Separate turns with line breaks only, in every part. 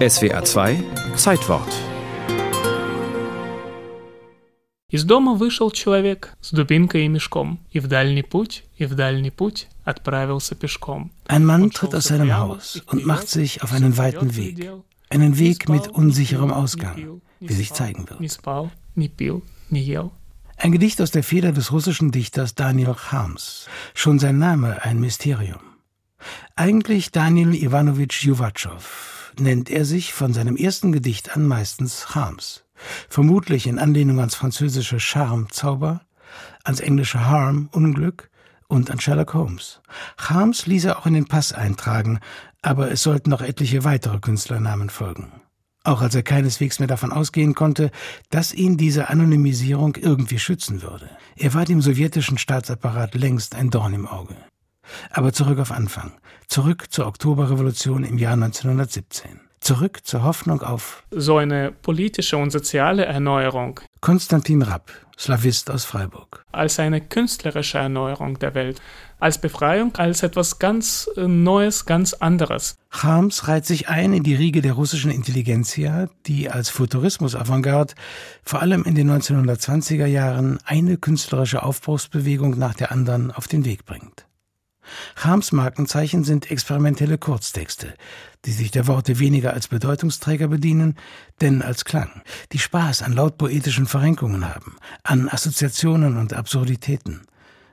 SWA 2 Zeitwort
Из дома вышел человек с дубинкой и мешком, и в дальний путь, и в дальний путь отправился пешком.
Ein Mann tritt aus seinem Haus und macht sich auf einen weiten Weg. Einen Weg mit unsicherem Ausgang, wie sich zeigen
Не
wird.
спал, не пил, не ел.
Ein Gedicht aus der Feder des russischen Dichters Daniel Harms. Schon sein Name ein Mysterium. Eigentlich Daniel Ivanovich Juwatschow nennt er sich von seinem ersten Gedicht an meistens Harms. Vermutlich in Anlehnung ans französische Charme, Zauber, ans englische Harm, Unglück und an Sherlock Holmes. Harms ließ er auch in den Pass eintragen, aber es sollten noch etliche weitere Künstlernamen folgen. Auch als er keineswegs mehr davon ausgehen konnte, dass ihn diese Anonymisierung irgendwie schützen würde. Er war dem sowjetischen Staatsapparat längst ein Dorn im Auge. Aber zurück auf Anfang. Zurück zur Oktoberrevolution im Jahr 1917. Zurück zur Hoffnung auf
So eine politische und soziale Erneuerung
Konstantin Rapp, Slavist aus Freiburg.
als eine künstlerische Erneuerung der Welt, als Befreiung, als etwas ganz äh, Neues, ganz anderes.
Harms reiht sich ein in die Riege der russischen Intelligenzia, die als Futurismus-Avantgarde vor allem in den 1920er Jahren eine künstlerische Aufbruchsbewegung nach der anderen auf den Weg bringt. Harms Markenzeichen sind experimentelle Kurztexte, die sich der Worte weniger als Bedeutungsträger bedienen, denn als Klang, die Spaß an laut poetischen Verrenkungen haben, an Assoziationen und Absurditäten,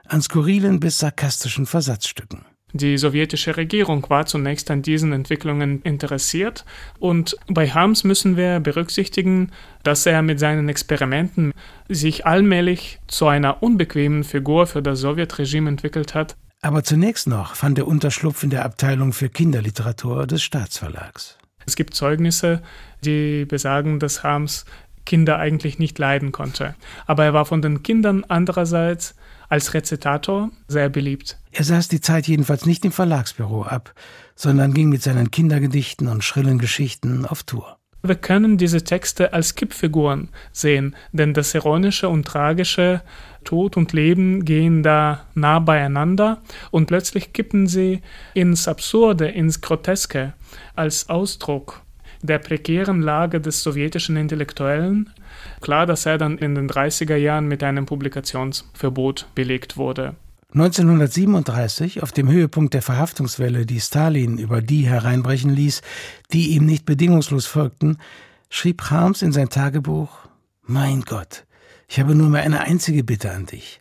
an skurrilen bis sarkastischen Versatzstücken.
Die sowjetische Regierung war zunächst an diesen Entwicklungen interessiert und bei Harms müssen wir berücksichtigen, dass er mit seinen Experimenten sich allmählich zu einer unbequemen Figur für das Sowjetregime entwickelt hat.
Aber zunächst noch fand er Unterschlupf in der Abteilung für Kinderliteratur des Staatsverlags.
Es gibt Zeugnisse, die besagen, dass Harms Kinder eigentlich nicht leiden konnte. Aber er war von den Kindern andererseits als Rezitator sehr beliebt.
Er saß die Zeit jedenfalls nicht im Verlagsbüro ab, sondern ging mit seinen Kindergedichten und schrillen Geschichten auf Tour.
Wir können diese Texte als Kippfiguren sehen, denn das Ironische und Tragische, Tod und Leben gehen da nah beieinander und plötzlich kippen sie ins Absurde, ins Groteske als Ausdruck der prekären Lage des sowjetischen Intellektuellen. Klar, dass er dann in den 30er Jahren mit einem Publikationsverbot belegt wurde.
1937, auf dem Höhepunkt der Verhaftungswelle, die Stalin über die hereinbrechen ließ, die ihm nicht bedingungslos folgten, schrieb Harms in sein Tagebuch Mein Gott, ich habe nur mehr eine einzige Bitte an dich.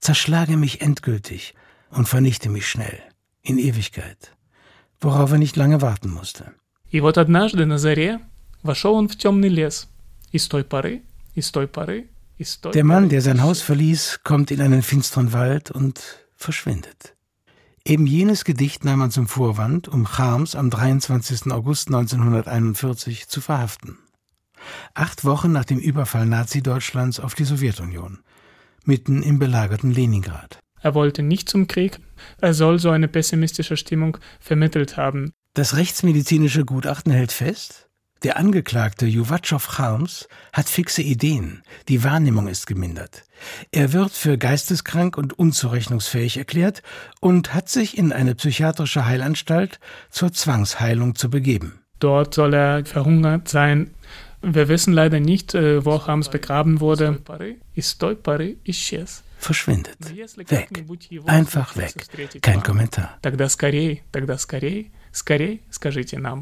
Zerschlage mich endgültig und vernichte mich schnell, in Ewigkeit. Worauf er nicht lange warten musste.
И вот однажды на заре вошел он в темный лес. И с той поры, и с той поры, и с той
der Mann, der sein Haus verließ, kommt in einen finsteren Wald und verschwindet. Eben jenes Gedicht nahm man zum Vorwand, um Chams am 23. August 1941 zu verhaften. Acht Wochen nach dem Überfall Nazi-Deutschlands auf die Sowjetunion, mitten im belagerten Leningrad.
Er wollte nicht zum Krieg, er soll so eine pessimistische Stimmung vermittelt haben.
Das rechtsmedizinische Gutachten hält fest, der Angeklagte Juwatschow Harms hat fixe Ideen, die Wahrnehmung ist gemindert. Er wird für geisteskrank und unzurechnungsfähig erklärt und hat sich in eine psychiatrische Heilanstalt zur Zwangsheilung zu begeben.
Dort soll er verhungert sein. Wir wissen leider nicht, äh, wo Harms begraben wurde. Из той поры исчез.
Verschwindet.
Но если
Weg.
как-нибудь его
Einfach
случится
weg.
встретить
Kein
вам,
Kommentar.
Тогда скорей, тогда скорей, скорей скажите нам.